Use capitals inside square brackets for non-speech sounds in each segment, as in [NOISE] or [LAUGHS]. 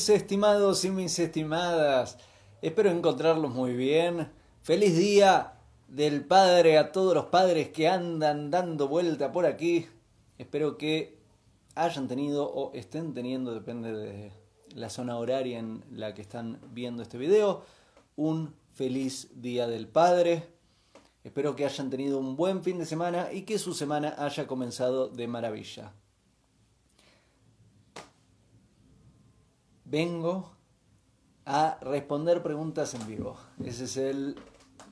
Mis estimados y mis estimadas. Espero encontrarlos muy bien. Feliz día del padre a todos los padres que andan dando vuelta por aquí. Espero que hayan tenido o estén teniendo, depende de la zona horaria en la que están viendo este video, un feliz día del padre. Espero que hayan tenido un buen fin de semana y que su semana haya comenzado de maravilla. Vengo a responder preguntas en vivo. Esa es,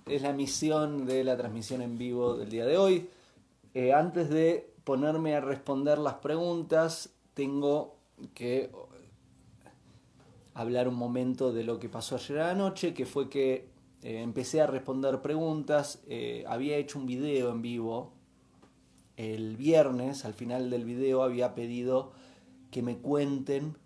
es la misión de la transmisión en vivo del día de hoy. Eh, antes de ponerme a responder las preguntas, tengo que hablar un momento de lo que pasó ayer anoche, que fue que eh, empecé a responder preguntas. Eh, había hecho un video en vivo el viernes, al final del video había pedido que me cuenten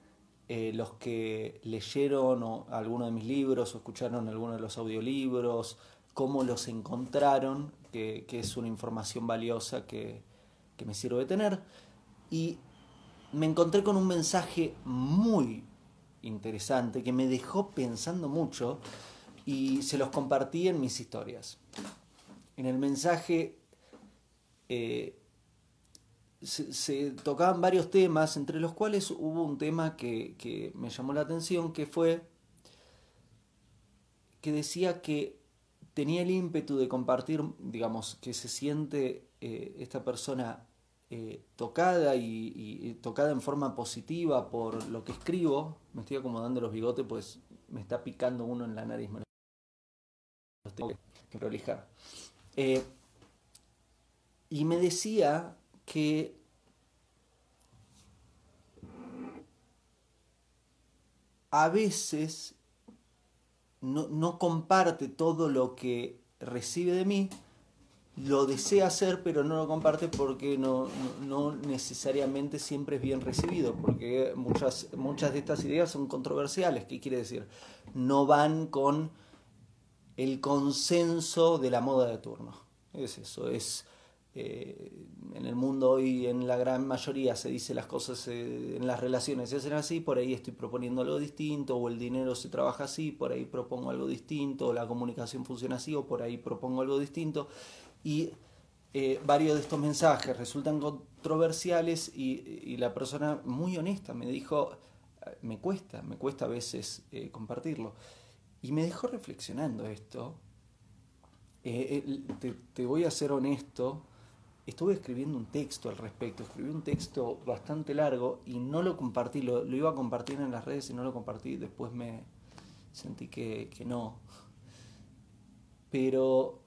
eh, los que leyeron o, alguno de mis libros o escucharon alguno de los audiolibros, cómo los encontraron, que, es una información valiosa que, que me sirve de tener. Y me encontré con un mensaje muy interesante que me dejó pensando mucho y se los compartí en mis historias. En el mensaje eh, se, tocaban varios temas, entre los cuales hubo un tema que, me llamó la atención, que fue que decía que tenía el ímpetu de compartir, digamos, que se siente eh, esta persona eh, tocada y, tocada en forma positiva por lo que escribo. Me estoy acomodando los bigotes, pues me está picando uno en la nariz. Tengo que prolijar. Eh, y me decía que a veces no, comparte todo lo que recibe de mí, lo desea hacer, pero no lo comparte porque no, no, necesariamente siempre es bien recibido, porque muchas, muchas de estas ideas son controversiales. ¿Qué quiere decir? No van con el consenso de la moda de turno. Es eso, es eh, en el mundo hoy en la gran mayoría se dice las cosas eh, en las relaciones se hacen así, por ahí estoy proponiendo algo distinto, o el dinero se trabaja así, por ahí propongo algo distinto, o la comunicación funciona así, o por ahí propongo algo distinto. Y eh, varios de estos mensajes resultan controversiales y, la persona muy honesta me dijo, me cuesta, me cuesta a veces compartirlo. Y me dejó reflexionando esto. te, te voy a ser honesto, estuve escribiendo un texto al respecto, escribí un texto bastante largo y no lo compartí, lo, iba a compartir en las redes y no lo compartí, después me sentí que, no. Pero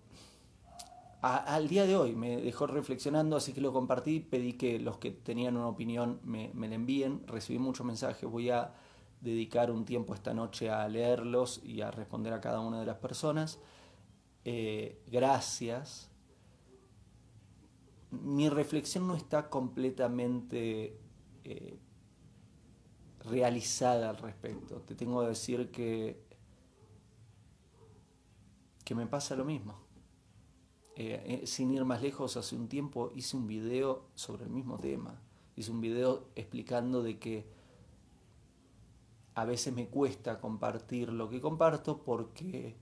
al día de hoy me dejó reflexionando, así que lo compartí, pedí que los que tenían una opinión me, me la envíen, recibí muchos mensajes, voy a dedicar un tiempo esta noche a leerlos y a responder a cada una de las personas. Eh, gracias mi reflexión no está completamente eh, realizada al respecto. Te tengo que decir que, que me pasa lo mismo. Eh, eh, sin ir más lejos, hace un tiempo hice un video sobre el mismo tema. Hice un video explicando de que a veces me cuesta compartir lo que comparto porque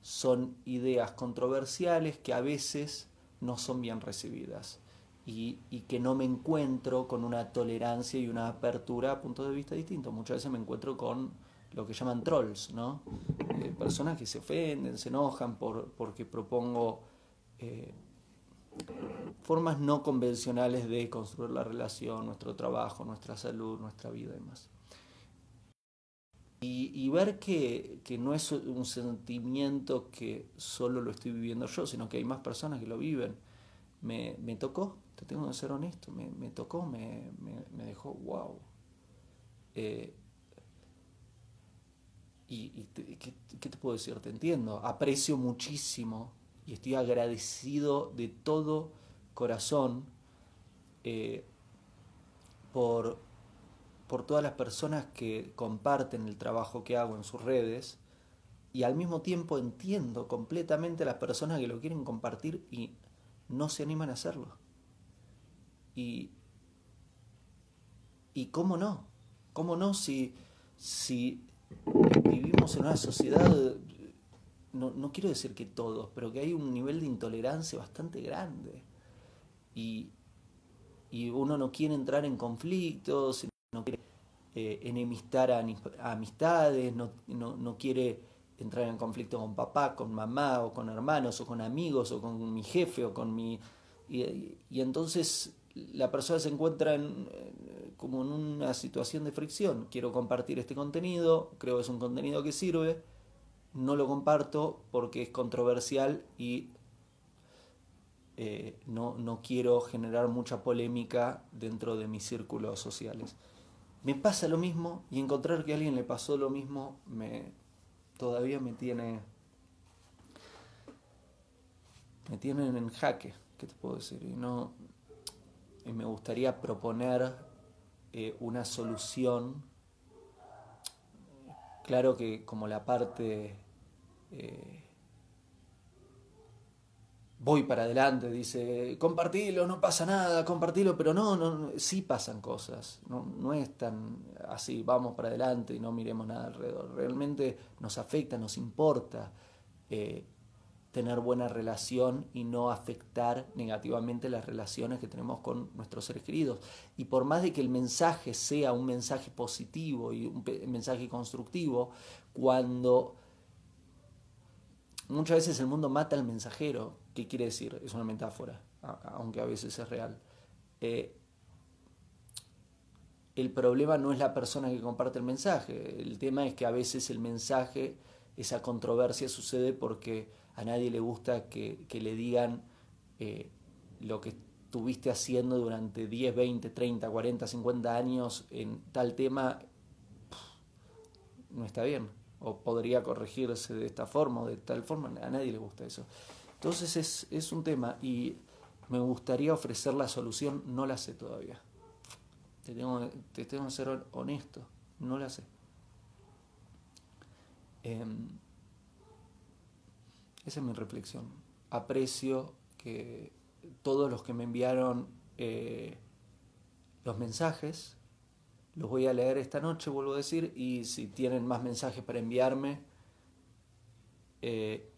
son ideas controversiales que a veces no son bien recibidas y, que no me encuentro con una tolerancia y una apertura a puntos de vista distintos. Muchas veces me encuentro con lo que llaman trolls, ¿no? Eh, personas que se ofenden, se enojan por, porque propongo eh, formas no convencionales de construir la relación, nuestro trabajo, nuestra salud, nuestra vida y demás. Y, ver que, que, no es un sentimiento que solo lo estoy viviendo yo, sino que hay más personas que lo viven. Me, me tocó, te tengo que ser honesto, me, tocó, me, me, dejó wow. Eh, y, ¿qué, ¿qué, te puedo decir? Te entiendo, aprecio muchísimo y estoy agradecido de todo corazón eh, por por todas las personas que comparten el trabajo que hago en sus redes y al mismo tiempo entiendo completamente a las personas que lo quieren compartir y no se animan a hacerlo. Y, y cómo no, cómo no si, si vivimos en una sociedad, no, no, quiero decir que todos, pero que hay un nivel de intolerancia bastante grande. Y, y uno no quiere entrar en conflictos, no quiere eh, enemistar a, amistades, no, no, no, quiere entrar en conflicto con papá, con mamá, o con hermanos, o con amigos, o con mi jefe, o con mi... Y, entonces la persona se encuentra en, como en una situación de fricción. Quiero compartir este contenido, creo que es un contenido que sirve, no lo comparto porque es controversial y eh, no, no quiero generar mucha polémica dentro de mis círculos sociales. Me pasa lo mismo y encontrar que a alguien le pasó lo mismo me todavía me tiene me tienen en jaque, ¿qué te puedo decir? Y no y me gustaría proponer eh, una solución. Claro que como la parte eh, voy para adelante, dice, compartilo, no pasa nada, compartilo, pero no, no, sí pasan cosas, no, no es tan así, vamos para adelante y no miremos nada alrededor, realmente nos afecta, nos importa eh, tener buena relación y no afectar negativamente las relaciones que tenemos con nuestros seres queridos. Y por más de que el mensaje sea un mensaje positivo y un mensaje constructivo, cuando muchas veces el mundo mata al mensajero, ¿qué quiere decir? Es una metáfora, aunque a veces es real. Eh, el problema no es la persona que comparte el mensaje, el tema es que a veces el mensaje, esa controversia sucede porque a nadie le gusta que, le digan eh, lo que estuviste haciendo durante 10, 20, 30, 40, 50 años en tal tema, no está bien. O podría corregirse de esta forma o de tal forma. A nadie le gusta eso. Entonces es, un tema y me gustaría ofrecer la solución, no la sé todavía. Te tengo, te tengo que ser honesto, no la sé. Em, esa es mi reflexión. Aprecio que todos los que me enviaron eh, los mensajes, los voy a leer esta noche, vuelvo a decir, y si tienen más mensajes para enviarme, eh,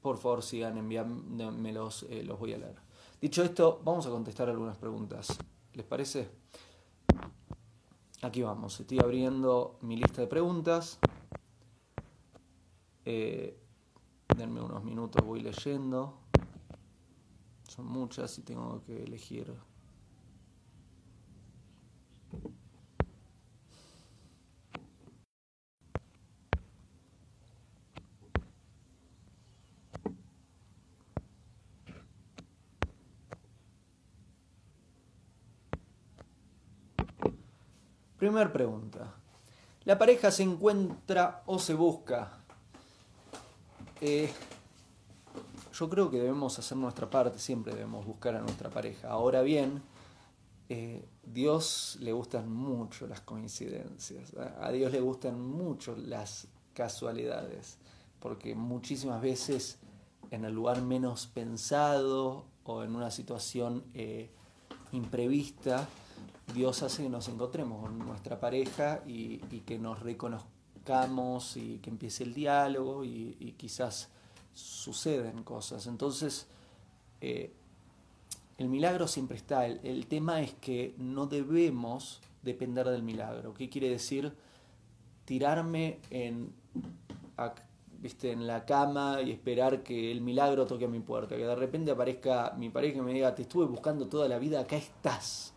por favor sigan enviándomelos, eh, los voy a leer. Dicho esto, vamos a contestar algunas preguntas. ¿Les parece? Aquí vamos, estoy abriendo mi lista de preguntas. Eh, denme unos minutos, voy leyendo. Son muchas y tengo que elegir. Primer pregunta. ¿La pareja se encuentra o se busca? Eh, yo creo que debemos hacer nuestra parte, siempre debemos buscar a nuestra pareja. Ahora bien, eh, Dios le gustan mucho las coincidencias, a Dios le gustan mucho las casualidades, porque muchísimas veces en el lugar menos pensado o en una situación eh, imprevista, Dios hace que nos encontremos con nuestra pareja y, que nos reconozcamos y que empiece el diálogo y, quizás suceden cosas. Entonces, eh, el milagro siempre está. El, tema es que no debemos depender del milagro. ¿Qué quiere decir? Tirarme en, ¿viste? en la cama y esperar que el milagro toque a mi puerta. Que de repente aparezca mi pareja y me diga, te estuve buscando toda la vida, acá estás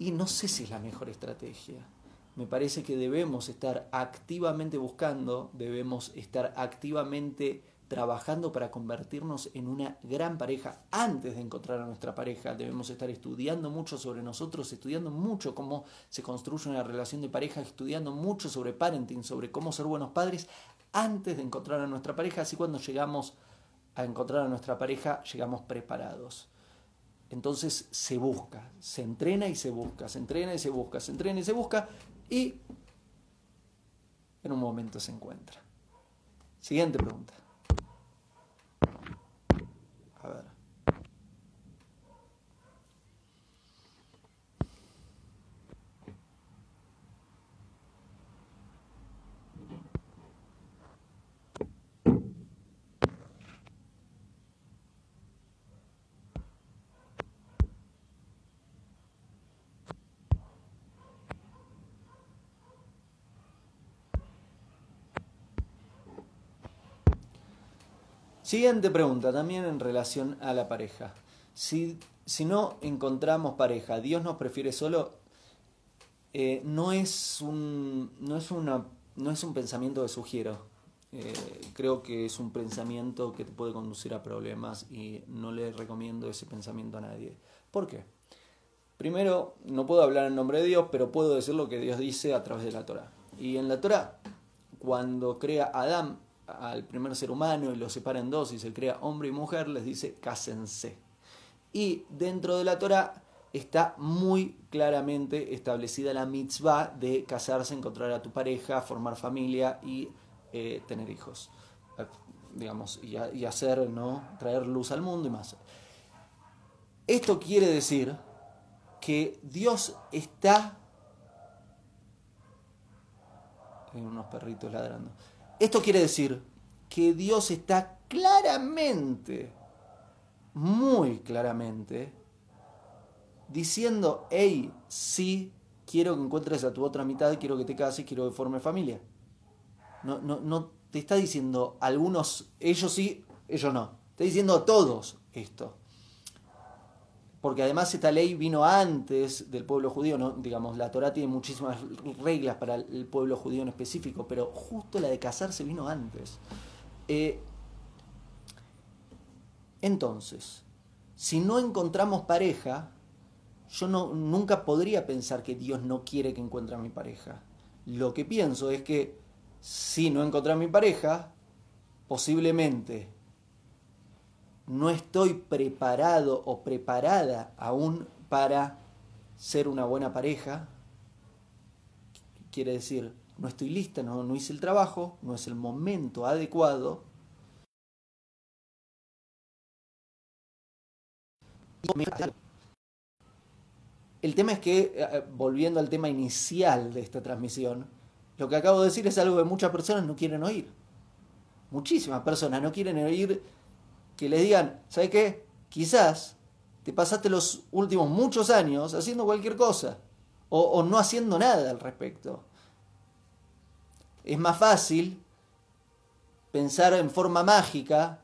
y no sé si es la mejor estrategia. Me parece que debemos estar activamente buscando, debemos estar activamente trabajando para convertirnos en una gran pareja antes de encontrar a nuestra pareja. Debemos estar estudiando mucho sobre nosotros, estudiando mucho cómo se construye una relación de pareja, estudiando mucho sobre parenting, sobre cómo ser buenos padres antes de encontrar a nuestra pareja. Así cuando llegamos a encontrar a nuestra pareja, llegamos preparados. Entonces se busca, se entrena y se busca, se entrena y se busca, se entrena y se busca y en un momento se encuentra. Siguiente pregunta. A ver. Siguiente pregunta, también en relación a la pareja. Si, si no encontramos pareja, ¿Dios nos prefiere solo? Eh, no, es un, no, es una, no es un pensamiento que sugiero. Eh, creo que es un pensamiento que te puede conducir a problemas y no le recomiendo ese pensamiento a nadie. ¿Por qué? Primero, no puedo hablar en nombre de Dios, pero puedo decir lo que Dios dice a través de la Torah. Y en la Torah, cuando crea Adán al primer ser humano y lo separa en dos y se crea hombre y mujer, les dice cásense. Y dentro de la Torah está muy claramente establecida la mitzvah de casarse, encontrar a tu pareja, formar familia y eh, tener hijos. Eh, digamos, y, hacer, ¿no? Traer luz al mundo y más. Esto quiere decir que Dios está... Hay unos perritos ladrando. Esto quiere decir que Dios está claramente, muy claramente, diciendo, hey, sí, quiero que encuentres a tu otra mitad, quiero que te cases, quiero que forme familia. No, no, no te está diciendo algunos, ellos sí, ellos no. Está diciendo a todos esto. Porque además esta ley vino antes del pueblo judío, ¿no? digamos, la Torah tiene muchísimas reglas para el pueblo judío en específico, pero justo la de casarse vino antes. Eh, entonces, si no encontramos pareja, yo no, nunca podría pensar que Dios no quiere que encuentre a mi pareja. Lo que pienso es que si no encontré a mi pareja, posiblemente no estoy preparado o preparada aún para ser una buena pareja. Quiere decir, no estoy lista, no, no hice el trabajo, no es el momento adecuado. El tema es que, eh, volviendo al tema inicial de esta transmisión, lo que acabo de decir es algo que muchas personas no quieren oír. Muchísimas personas no quieren oír que les digan, ¿sabes qué? Quizás te pasaste los últimos muchos años haciendo cualquier cosa o, no haciendo nada al respecto. Es más fácil pensar en forma mágica,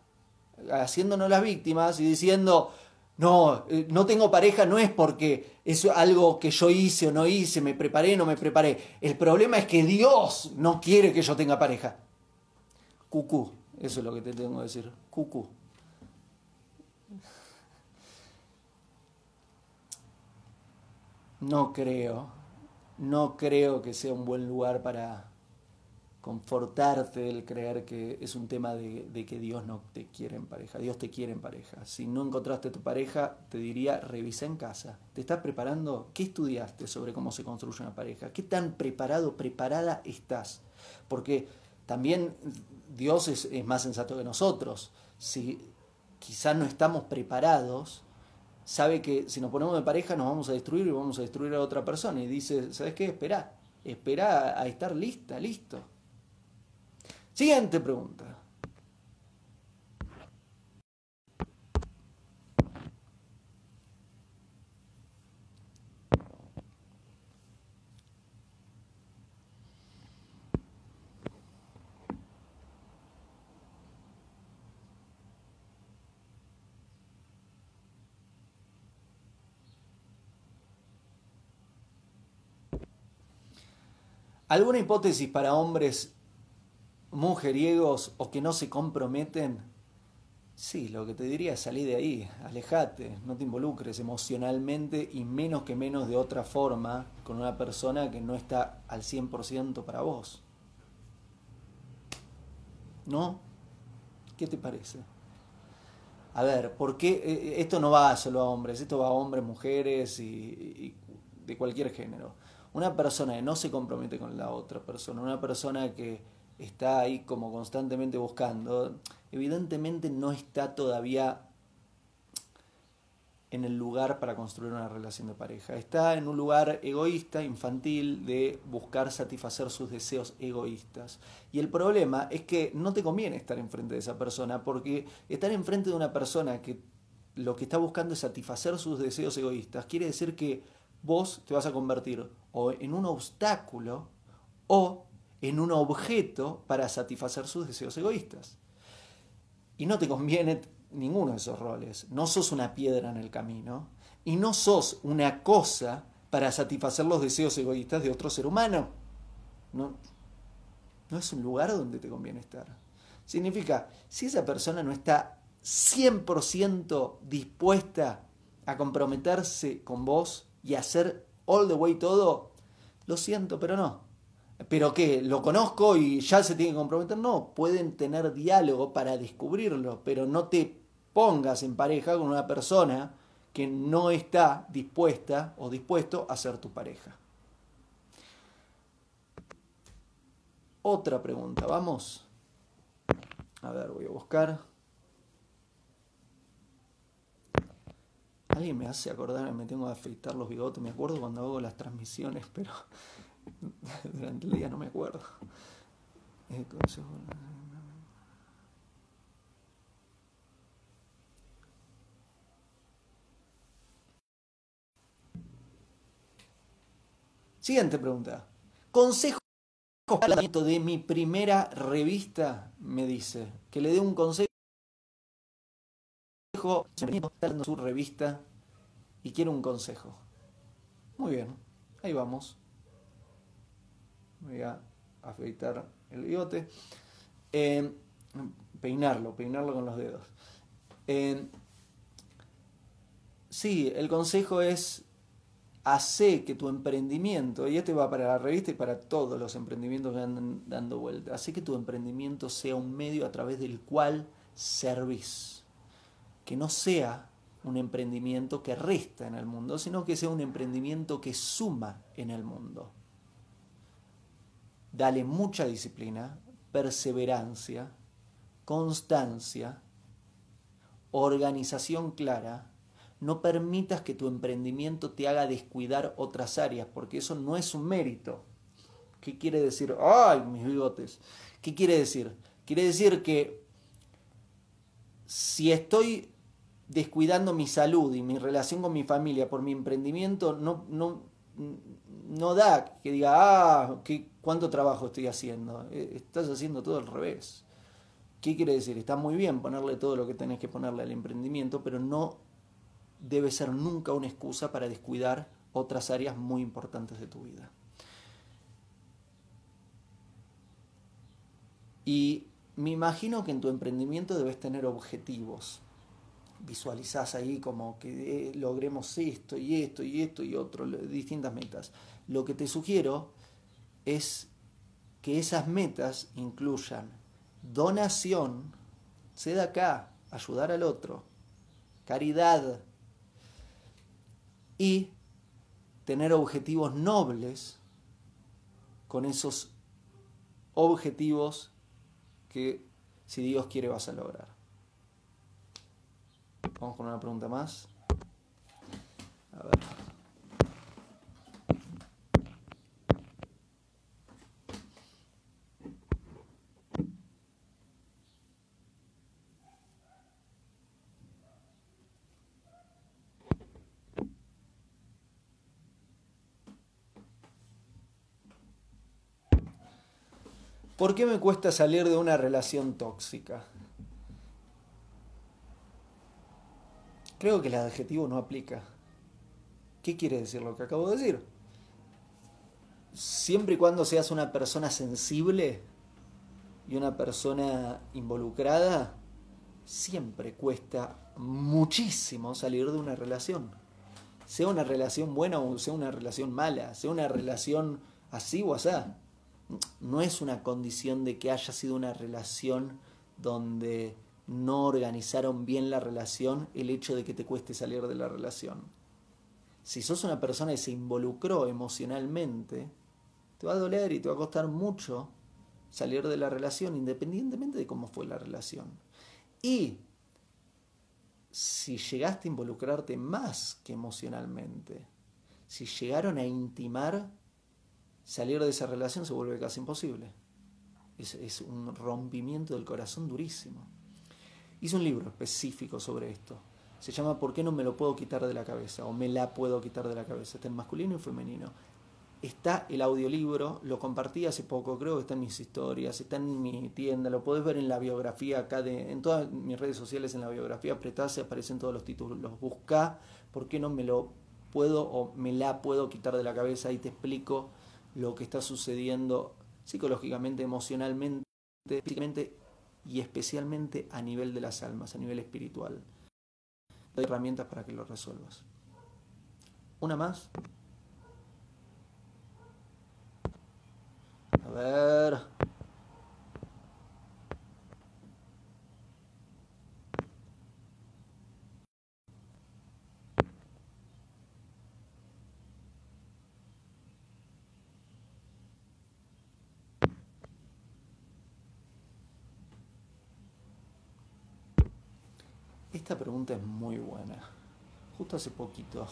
haciéndonos las víctimas y diciendo, no, eh, no tengo pareja no es porque es algo que yo hice o no hice, me preparé o no me preparé. El problema es que Dios no quiere que yo tenga pareja. Cucú, eso es lo que te tengo que decir. Cucú. No creo, no creo que sea un buen lugar para confortarte el creer que es un tema de, que Dios no te quiere en pareja. Dios te quiere en pareja. Si no encontraste tu pareja, te diría, revisa en casa. ¿Te estás preparando? ¿Qué estudiaste sobre cómo se construye una pareja? ¿Qué tan preparado, preparada estás? Porque también Dios es, es más sensato que nosotros. Si quizás no estamos preparados, sabe que si nos ponemos de pareja nos vamos a destruir y vamos a destruir a otra persona. Y dice, ¿sabes qué? Espera, espera a estar lista, listo. Siguiente pregunta. ¿Alguna hipótesis para hombres mujeriegos o que no se comprometen, sí, lo que te diría es salir de ahí, alejate, no te involucres emocionalmente y menos que menos de otra forma con una persona que no está al 100% para vos. ¿No? ¿Qué te parece? A ver, ¿por qué eh, eh, esto no va solo a hombres? Esto va a hombres, mujeres y, y de cualquier género. Una persona que no se compromete con la otra persona, una persona que está ahí como constantemente buscando, evidentemente no está todavía en el lugar para construir una relación de pareja. Está en un lugar egoísta, infantil, de buscar satisfacer sus deseos egoístas. Y el problema es que no te conviene estar enfrente de esa persona, porque estar enfrente de una persona que lo que está buscando es satisfacer sus deseos egoístas, quiere decir que vos te vas a convertir o en un obstáculo o en un objeto para satisfacer sus deseos egoístas. Y no te conviene ninguno de esos roles. No sos una piedra en el camino y no sos una cosa para satisfacer los deseos egoístas de otro ser humano. No, no es un lugar donde te conviene estar. Significa, si esa persona no está 100% dispuesta a comprometerse con vos y hacer all the way todo, lo siento, pero no. ¿Pero qué? ¿Lo conozco y ya se tiene que comprometer? No, pueden tener diálogo para descubrirlo, pero no te pongas en pareja con una persona que no está dispuesta o dispuesto a ser tu pareja. Otra pregunta, vamos. A ver, voy a buscar. Alguien me hace acordar, me tengo que afeitar los bigotes. Me acuerdo cuando hago las transmisiones, pero [LAUGHS] durante el día no me acuerdo. Siguiente pregunta. Consejo de mi primera revista, me dice. Que le dé un consejo en su revista y quiero un consejo. Muy bien, ahí vamos. Voy a afeitar el bigote. Eh, peinarlo, peinarlo con los dedos. Eh, sí, el consejo es hace que tu emprendimiento, y este va para la revista y para todos los emprendimientos que andan dando vuelta, hace que tu emprendimiento sea un medio a través del cual servís. Que no sea un emprendimiento que resta en el mundo, sino que sea un emprendimiento que suma en el mundo dale mucha disciplina, perseverancia, constancia, organización clara. No permitas que tu emprendimiento te haga descuidar otras áreas, porque eso no es un mérito. ¿Qué quiere decir? ¡Ay, mis bigotes! ¿Qué quiere decir? Quiere decir que si estoy descuidando mi salud y mi relación con mi familia por mi emprendimiento, no, no, no da que diga, ah, ¿cuánto trabajo estoy haciendo? Eh, estás haciendo todo al revés. ¿Qué quiere decir? Está muy bien ponerle todo lo que tenés que ponerle al emprendimiento, pero no debe ser nunca una excusa para descuidar otras áreas muy importantes de tu vida. Y me imagino que en tu emprendimiento debes tener objetivos visualizás ahí como que eh, logremos esto y esto y esto y otro, distintas metas. Lo que te sugiero es que esas metas incluyan donación, sé acá, ayudar al otro, caridad y tener objetivos nobles con esos objetivos que si Dios quiere vas a lograr. Vamos con una pregunta más. ¿Por qué me cuesta salir de una relación tóxica? Creo que el adjetivo no aplica. ¿Qué quiere decir lo que acabo de decir? Siempre y cuando seas una persona sensible y una persona involucrada, siempre cuesta muchísimo salir de una relación. Sea una relación buena o sea una relación mala, sea una relación así o así. No es una condición de que haya sido una relación donde no organizaron bien la relación el hecho de que te cueste salir de la relación. Si sos una persona que se involucró emocionalmente, te va a doler y te va a costar mucho salir de la relación, independientemente de cómo fue la relación. Y si llegaste a involucrarte más que emocionalmente, si llegaron a intimar, salir de esa relación se vuelve casi imposible. Es, es un rompimiento del corazón durísimo. Hice un libro específico sobre esto. Se llama ¿Por qué no me lo puedo quitar de la cabeza? O me la puedo quitar de la cabeza. Está en masculino y femenino. está el audiolibro, lo compartí hace poco, creo que está en mis historias, está en mi tienda, lo podés ver en la biografía acá, de, en todas mis redes sociales, en la biografía, apretás, aparecen todos los títulos, los buscá, ¿por qué no me lo puedo o me la puedo quitar de la cabeza y te explico lo que está sucediendo psicológicamente, emocionalmente, físicamente y especialmente a nivel de las almas, a nivel espiritual. Hay herramientas para que lo resuelvas. Una más. A ver. Esta pregunta es muy buena. Justo hace poquito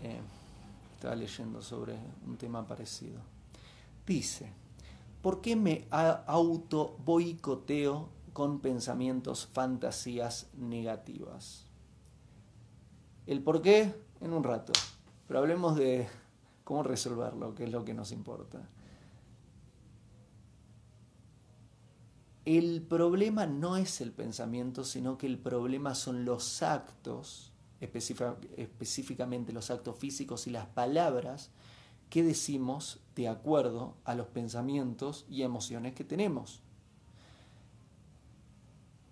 eh, estaba leyendo sobre un tema parecido. Dice, ¿por qué me auto boicoteo con pensamientos, fantasías negativas? El por qué en un rato, pero hablemos de cómo resolverlo, que es lo que nos importa. El problema no es el pensamiento, sino que el problema son los actos, específicamente los actos físicos y las palabras que decimos de acuerdo a los pensamientos y emociones que tenemos.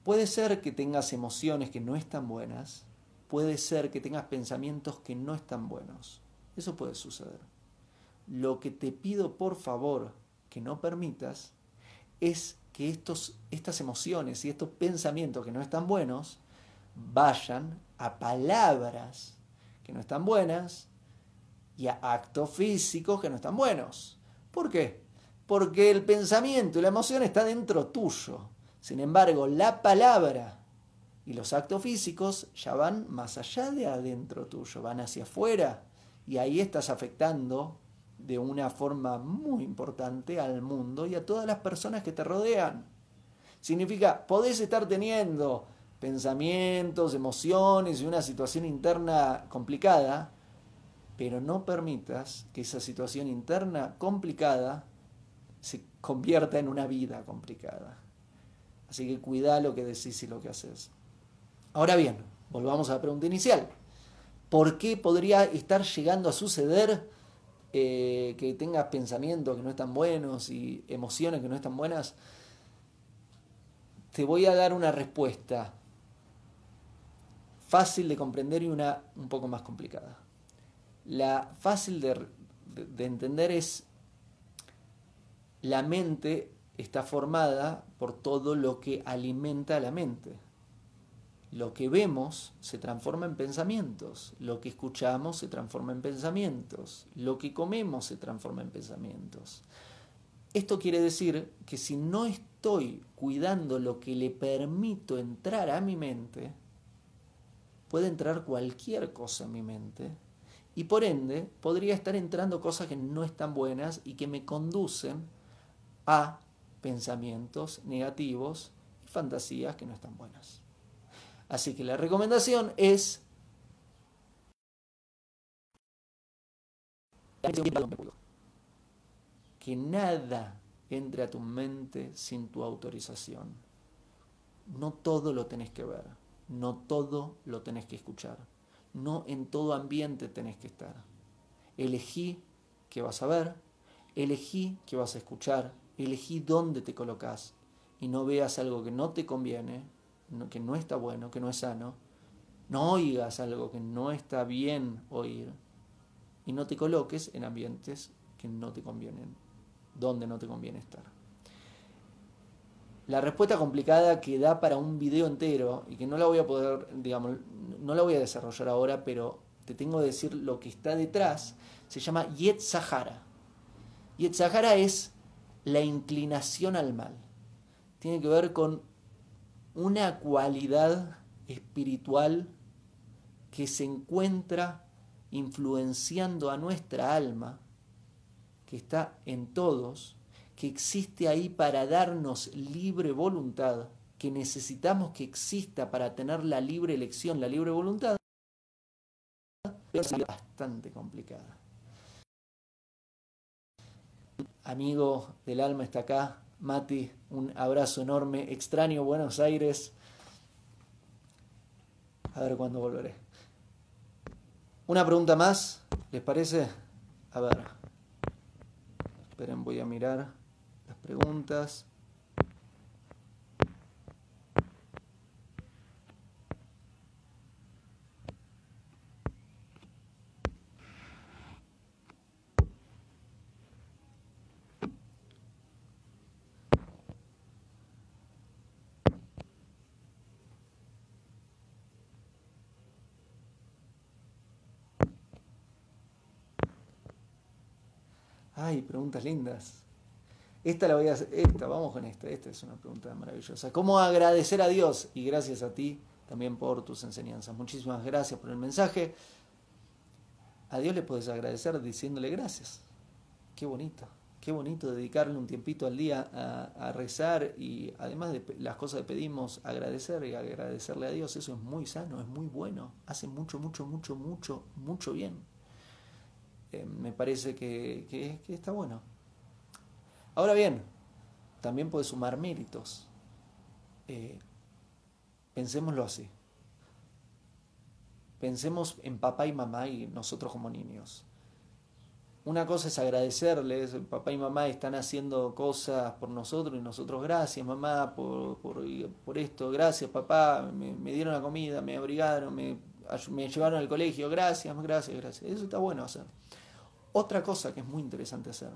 Puede ser que tengas emociones que no están buenas, puede ser que tengas pensamientos que no están buenos. Eso puede suceder. Lo que te pido por favor que no permitas es que estos, estas emociones y estos pensamientos que no están buenos vayan a palabras que no están buenas y a actos físicos que no están buenos. ¿Por qué? Porque el pensamiento y la emoción está dentro tuyo. Sin embargo, la palabra y los actos físicos ya van más allá de adentro tuyo, van hacia afuera. Y ahí estás afectando de una forma muy importante al mundo y a todas las personas que te rodean. Significa, podés estar teniendo pensamientos, emociones y una situación interna complicada, pero no permitas que esa situación interna complicada se convierta en una vida complicada. Así que cuida lo que decís y lo que haces. Ahora bien, volvamos a la pregunta inicial. ¿Por qué podría estar llegando a suceder eh, que tengas pensamientos que no están buenos y emociones que no están buenas, te voy a dar una respuesta fácil de comprender y una un poco más complicada. La fácil de, de entender es la mente está formada por todo lo que alimenta la mente. Lo que vemos se transforma en pensamientos, lo que escuchamos se transforma en pensamientos, lo que comemos se transforma en pensamientos. Esto quiere decir que si no estoy cuidando lo que le permito entrar a mi mente, puede entrar cualquier cosa en mi mente y por ende podría estar entrando cosas que no están buenas y que me conducen a pensamientos negativos y fantasías que no están buenas. Así que la recomendación es que nada entre a tu mente sin tu autorización. No todo lo tenés que ver, no todo lo tenés que escuchar, no en todo ambiente tenés que estar. Elegí qué vas a ver, elegí qué vas a escuchar, elegí dónde te colocas y no veas algo que no te conviene que no está bueno, que no es sano, no oigas algo que no está bien oír y no te coloques en ambientes que no te convienen, donde no te conviene estar. La respuesta complicada que da para un video entero y que no la voy a poder, digamos, no la voy a desarrollar ahora, pero te tengo que decir lo que está detrás, se llama Yet Sahara. Yet Sahara es la inclinación al mal. Tiene que ver con una cualidad espiritual que se encuentra influenciando a nuestra alma, que está en todos, que existe ahí para darnos libre voluntad, que necesitamos que exista para tener la libre elección, la libre voluntad, es bastante complicada. amigo del alma está acá. Mati, un abrazo enorme. Extraño Buenos Aires. A ver cuándo volveré. Una pregunta más, ¿les parece? A ver. Esperen, voy a mirar las preguntas. Ay, preguntas lindas. Esta la voy a hacer, esta, vamos con esta, esta es una pregunta maravillosa. ¿Cómo agradecer a Dios? Y gracias a ti también por tus enseñanzas. Muchísimas gracias por el mensaje. A Dios le puedes agradecer diciéndole gracias. Qué bonito, qué bonito dedicarle un tiempito al día a, a rezar y además de las cosas que pedimos, agradecer y agradecerle a Dios. Eso es muy sano, es muy bueno. Hace mucho, mucho, mucho, mucho, mucho bien. Eh, me parece que, está bueno. Ahora bien, también puede sumar méritos. Eh, pensémoslo así. Pensemos en papá y mamá y nosotros como niños. Una cosa es agradecerles, papá y mamá están haciendo cosas por nosotros y nosotros gracias mamá por, esto, gracias papá, me, dieron la comida, me abrigaron, me, me llevaron al colegio, gracias, gracias, gracias. Eso está bueno hacer. Otra cosa que es muy interesante hacer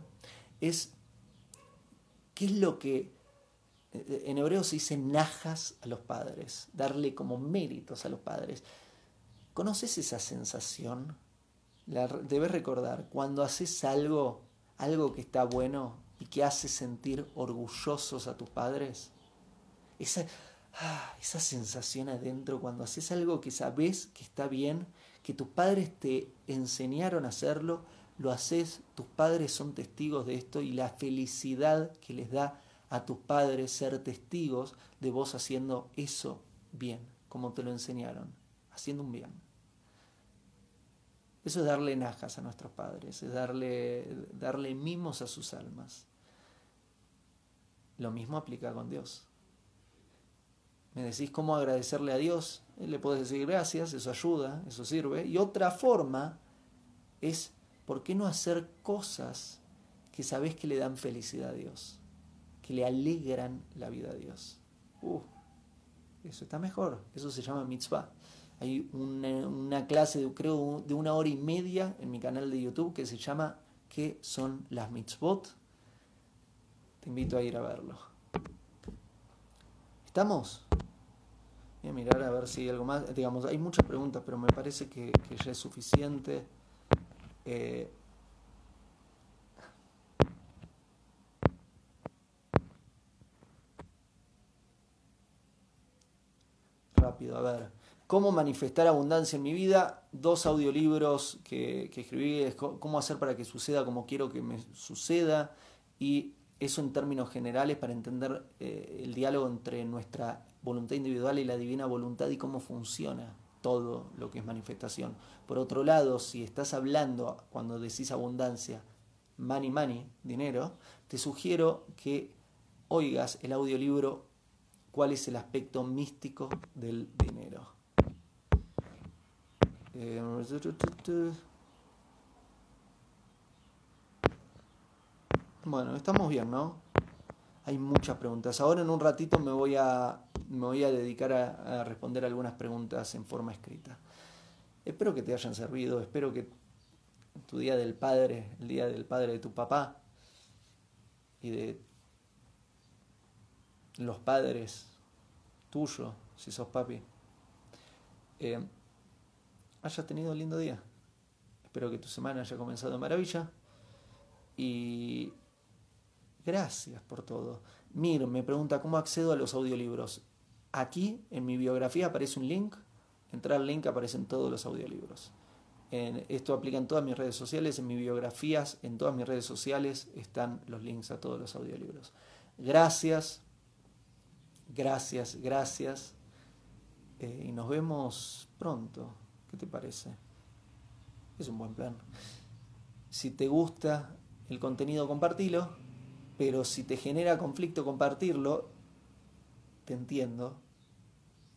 es qué es lo que eh, en hebreo se dice najas a los padres, darle como méritos a los padres. ¿Conoces esa sensación? La debes recordar, cuando haces algo, algo que está bueno y que hace sentir orgullosos a tus padres. Esa, ah, esa sensación adentro, cuando haces algo que sabes que está bien, que tus padres te enseñaron a hacerlo, lo haces, tus padres son testigos de esto y la felicidad que les da a tus padres ser testigos de vos haciendo eso bien, como te lo enseñaron, haciendo un bien. Eso es darle najas a nuestros padres, es darle, darle mimos a sus almas. Lo mismo aplica con Dios. Me decís cómo agradecerle a Dios, le puedes decir gracias, eso ayuda, eso sirve. Y otra forma es ¿por qué no hacer cosas que sabes que le dan felicidad a Dios? Que le alegran la vida a Dios. Uh, eso está mejor. Eso se llama mitzvah. Hay una, clase, de, creo, de una hora y media en mi canal de YouTube que se llama ¿Qué son las mitzvot? Te invito a ir a verlo. ¿Estamos? Voy a mirar a ver si hay algo más. Digamos, hay muchas preguntas, pero me parece que ya es suficiente. Eh, rápido, a ver. ¿Cómo manifestar abundancia en mi vida? Dos audiolibros que, que escribí, es cómo hacer para que suceda como quiero que me suceda y eso en términos generales para entender eh, el diálogo entre nuestra voluntad individual y la divina voluntad y cómo funciona todo lo que es manifestación. Por otro lado, si estás hablando cuando decís abundancia, money, money, dinero, te sugiero que oigas el audiolibro cuál es el aspecto místico del dinero. Eh, bueno, estamos bien, ¿no? Hay muchas preguntas. Ahora en un ratito me voy a me voy a dedicar a, responder algunas preguntas en forma escrita. Espero que te hayan servido, espero que tu día del padre, el día del padre de tu papá y de los padres tuyos, si sos papi, eh, hayas tenido un lindo día. Espero que tu semana haya comenzado de maravilla y gracias por todo. Mir me pregunta cómo accedo a los audiolibros. Aquí en mi biografía aparece un link. Entrar al link aparecen todos los audiolibros. esto aplica en todas mis redes sociales, en mis biografías, en todas mis redes sociales están los links a todos los audiolibros. Gracias, gracias, gracias. Eh, y nos vemos pronto. ¿Qué te parece? Es un buen plan. Si te gusta el contenido, compartilo, pero si te genera conflicto compartirlo, te entiendo,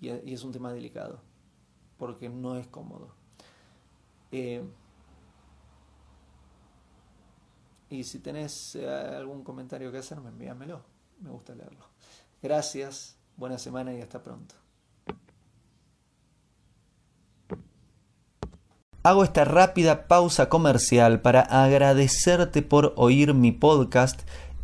y es un tema delicado, porque no es cómodo. Eh, y si tenés eh, algún comentario que hacerme, envíamelo, me gusta leerlo. Gracias, buena semana y hasta pronto. Hago esta rápida pausa comercial para agradecerte por oír mi podcast